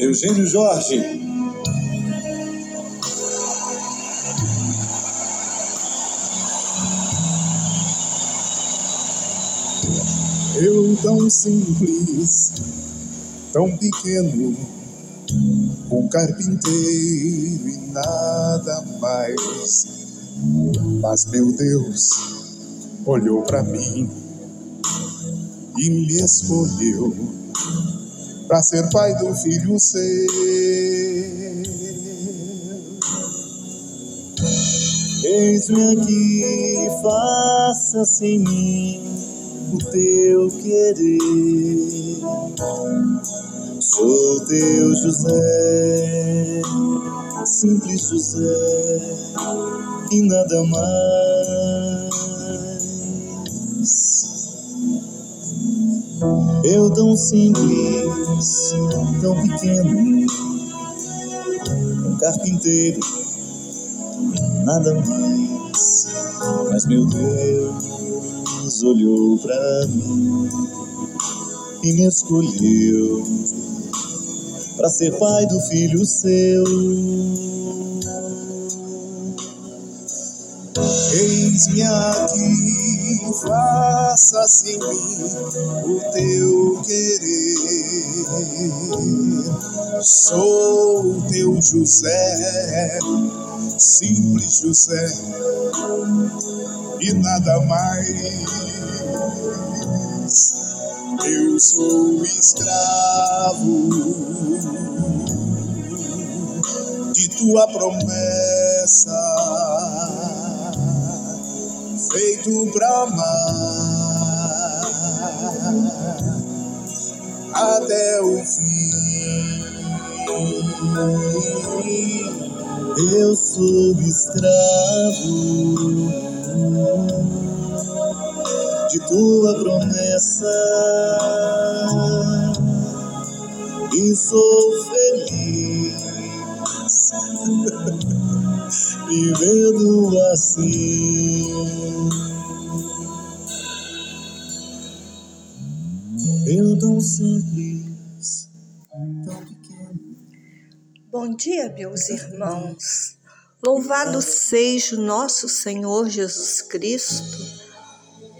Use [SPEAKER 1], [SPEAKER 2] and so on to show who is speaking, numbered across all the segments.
[SPEAKER 1] Eugênio Jorge.
[SPEAKER 2] Eu tão simples, tão pequeno, um carpinteiro e nada mais. Mas meu Deus olhou para mim e me escolheu para ser pai do filho seu.
[SPEAKER 3] Eis-me aqui, faça-se em mim o teu querer. Sou teu José, simples José, e nada mais. Eu tão simples, tão pequeno, um carpinteiro, nada mais. Mas meu Deus olhou pra mim e me escolheu para ser pai do filho seu.
[SPEAKER 2] Eis-me aqui, faça-se em mim o teu querer. Sou teu José, simples José, e nada mais. Eu sou escravo de tua promessa, feito pra amar até o fim.
[SPEAKER 3] Eu sou escravo de tua promessa e sou feliz vivendo assim. Simples, tão pequeno.
[SPEAKER 4] Bom dia, meus irmãos. Louvado seja o nosso Senhor Jesus Cristo,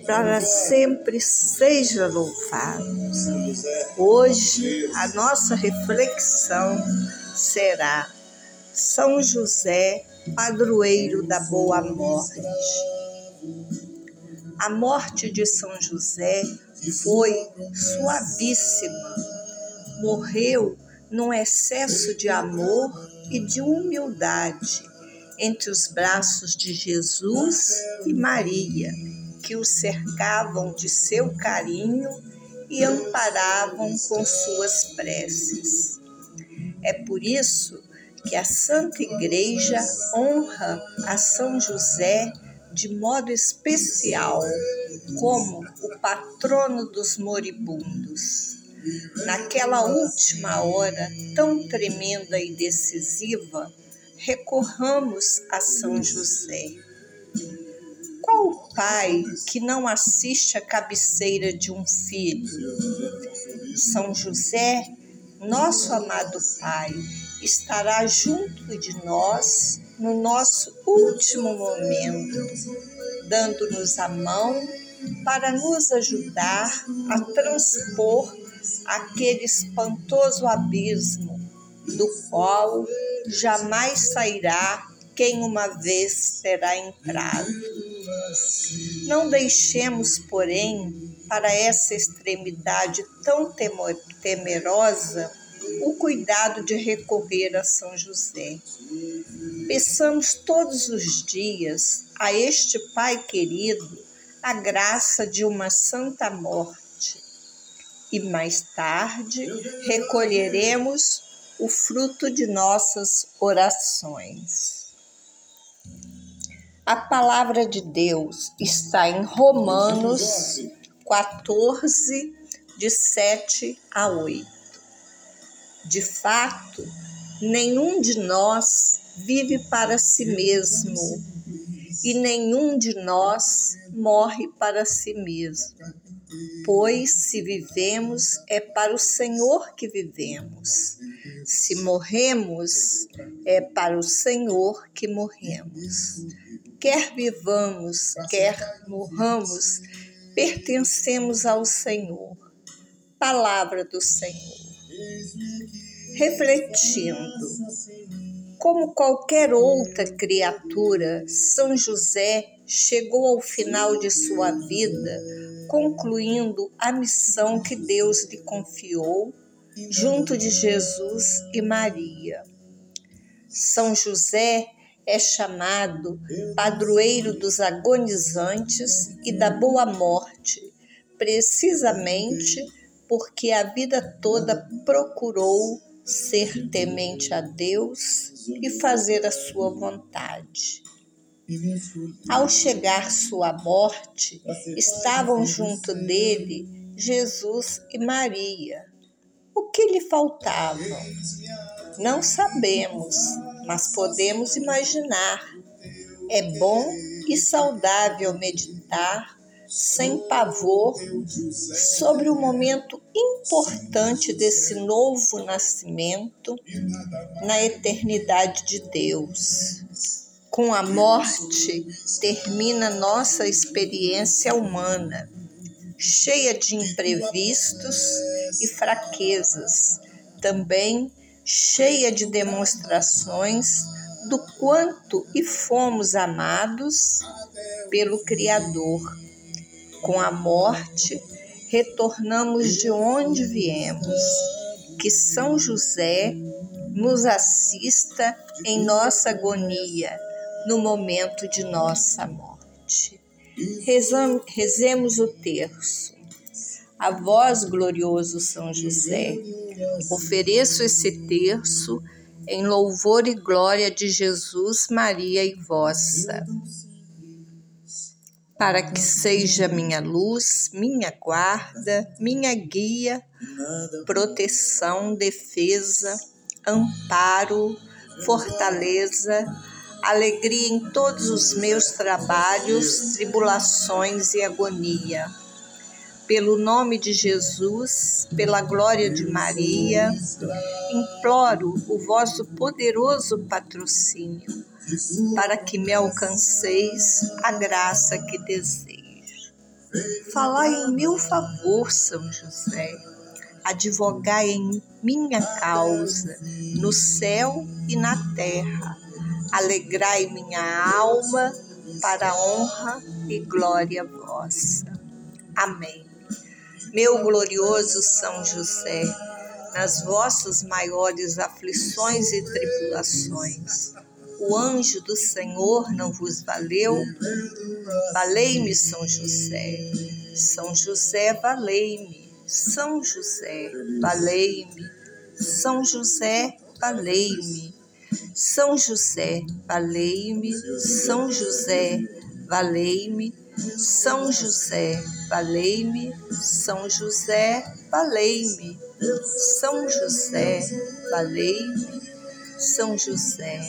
[SPEAKER 4] para sempre seja louvado. Hoje a nossa reflexão será São José, padroeiro da boa morte. A morte de São José foi suavíssima. Morreu num excesso de amor e de humildade entre os braços de Jesus e Maria, que o cercavam de seu carinho e amparavam com suas preces. É por isso que a Santa Igreja honra a São José de modo especial como o patrono dos moribundos. Naquela última hora tão tremenda e decisiva, recorramos a São José. Qual o pai que não assiste à cabeceira de um filho? São José, nosso amado Pai, estará junto de nós no nosso último momento, dando-nos a mão para nos ajudar a transpor aquele espantoso abismo do qual jamais sairá quem uma vez terá entrado. Não deixemos, porém, para essa extremidade tão temerosa o cuidado de recorrer a São José. Peçamos todos os dias a este Pai querido a graça de uma santa morte e mais tarde recolheremos o fruto de nossas orações. A palavra de Deus está em Romanos 14, de 7 a 8. De fato, nenhum de nós vive para si mesmo e nenhum de nós morre para si mesmo. Pois se vivemos, é para o Senhor que vivemos. Se morremos, é para o Senhor que morremos. Quer vivamos, quer morramos, pertencemos ao Senhor. Palavra do Senhor. Refletindo, como qualquer outra criatura, São José chegou ao final de sua vida, concluindo a missão que Deus lhe confiou, junto de Jesus e Maria. São José é chamado padroeiro dos agonizantes e da boa morte, precisamente porque a vida toda procurou ser temente a Deus e fazer a sua vontade. Ao chegar sua morte, estavam junto dele Jesus e Maria. O que lhe faltava? Não sabemos, mas podemos imaginar. É bom e saudável meditar sem pavor sobre o momento importante desse novo nascimento na eternidade de Deus. Com a morte termina nossa experiência humana, cheia de imprevistos e fraquezas, também cheia de demonstrações do quanto e fomos amados pelo Criador. Com a morte, retornamos de onde viemos. Que São José nos assista em nossa agonia no momento de nossa morte. Rezemos o terço. A vós, glorioso São José, ofereço esse terço em louvor e glória de Jesus, Maria e vossa, para que seja minha luz, minha guarda, minha guia, proteção, defesa, amparo, fortaleza, alegria em todos os meus trabalhos, tribulações e agonia. Pelo nome de Jesus, pela glória de Maria, imploro o vosso poderoso patrocínio, para que me alcanceis a graça que desejo. Falai em meu favor, São José, advogai em minha causa, no céu e na terra alegrai minha alma para a honra e glória vossa. Amém. Meu glorioso São José, nas vossas maiores aflições e tribulações, o anjo do Senhor não vos valeu? Valei-me, São José. São José, valei-me. São José, valei-me. São José, valei-me. São José, valei-me, São José, valei-me, São José, valei-me, São José, valei-me, São José, valei-me, São José,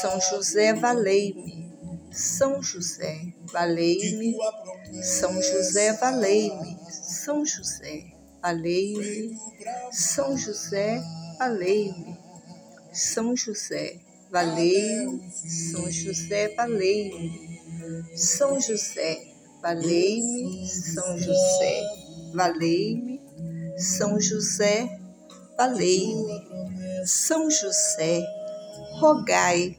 [SPEAKER 4] São José, valei-me. São José, valei-me. São José, valei-me. São José, valei-me. São José, valei-me. São José, valei-me, São José, valei-me, São José, valei-me, São José, valei-me, São José, valei-me, São José, rogai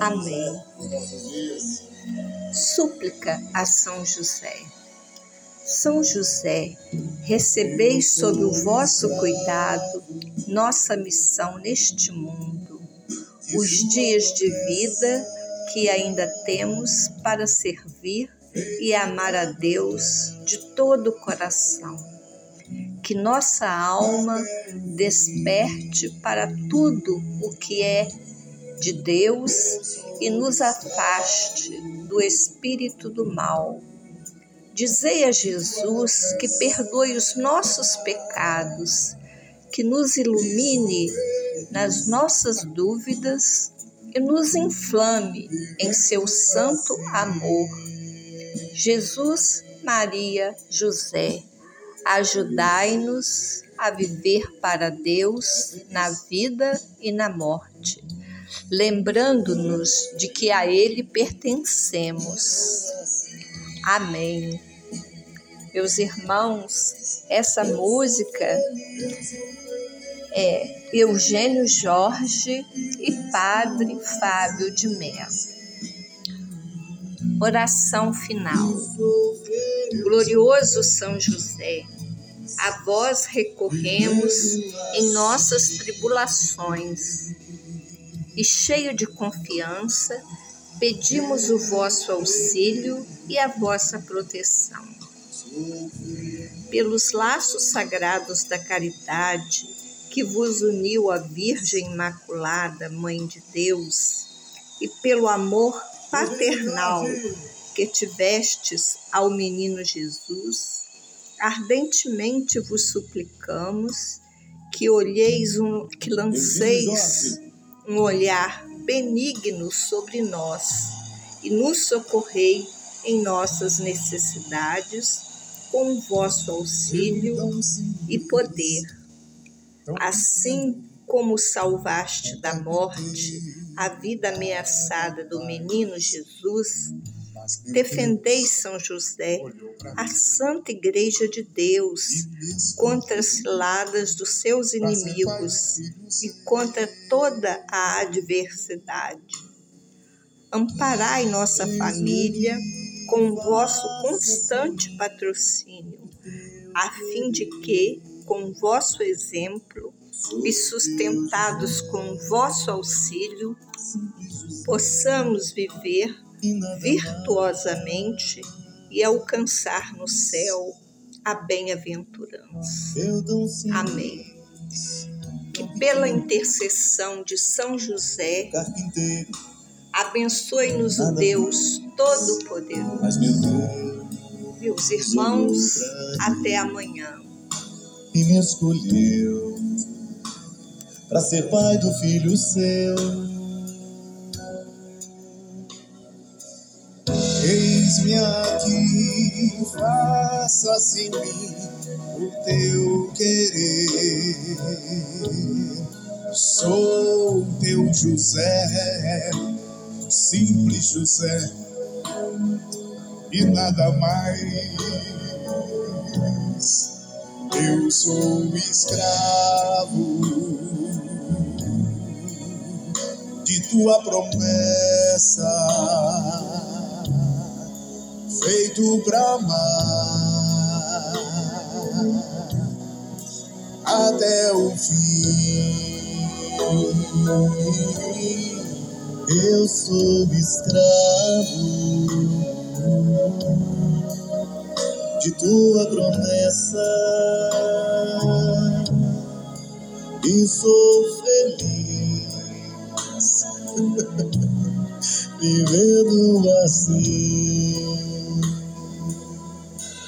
[SPEAKER 4] Amém. Súplica a São José. São José, recebei sob o vosso cuidado nossa missão neste mundo os dias de vida que ainda temos para servir e amar a Deus de todo o coração. Que nossa alma desperte para tudo o que é de Deus e nos afaste do espírito do mal. Dizei a Jesus que perdoe os nossos pecados, que nos ilumine nas nossas dúvidas e nos inflame em seu santo amor. Jesus, Maria, José, ajudai-nos a viver para Deus na vida e na morte, lembrando-nos de que a Ele pertencemos. Amém. Meus irmãos, essa música é Eugênio Jorge e Padre Fábio de Mello. Oração final. Glorioso São José, a vós recorremos em nossas tribulações e, cheio de confiança, pedimos o vosso auxílio e a vossa proteção. Pelos laços sagrados da caridade, que vos uniu à Virgem Imaculada, Mãe de Deus, e pelo amor paternal que tivestes ao menino Jesus, ardentemente vos suplicamos que olheis um, que lanceis um olhar benigno sobre nós e nos socorrei em nossas necessidades com vosso auxílio e poder. Assim como salvaste da morte a vida ameaçada do menino Jesus, defendei São José, a Santa Igreja de Deus, contra as ciladas dos seus inimigos e contra toda a adversidade. Amparai nossa família com o vosso constante patrocínio, a fim de que, com vosso exemplo e sustentados com vosso auxílio, possamos viver virtuosamente e alcançar no céu a bem-aventurança. Amém. Que pela intercessão de São José, abençoe-nos o Deus Todo-Poderoso. Meus irmãos, até amanhã.
[SPEAKER 3] E me escolheu para ser pai do filho seu. Eis-me aqui, faça-se em mim o teu querer. Sou teu José, simples José, e nada mais. Eu sou escravo de tua promessa, feito pra amar até o fim. Eu sou escravo de tua promessa e sou feliz vivendo assim.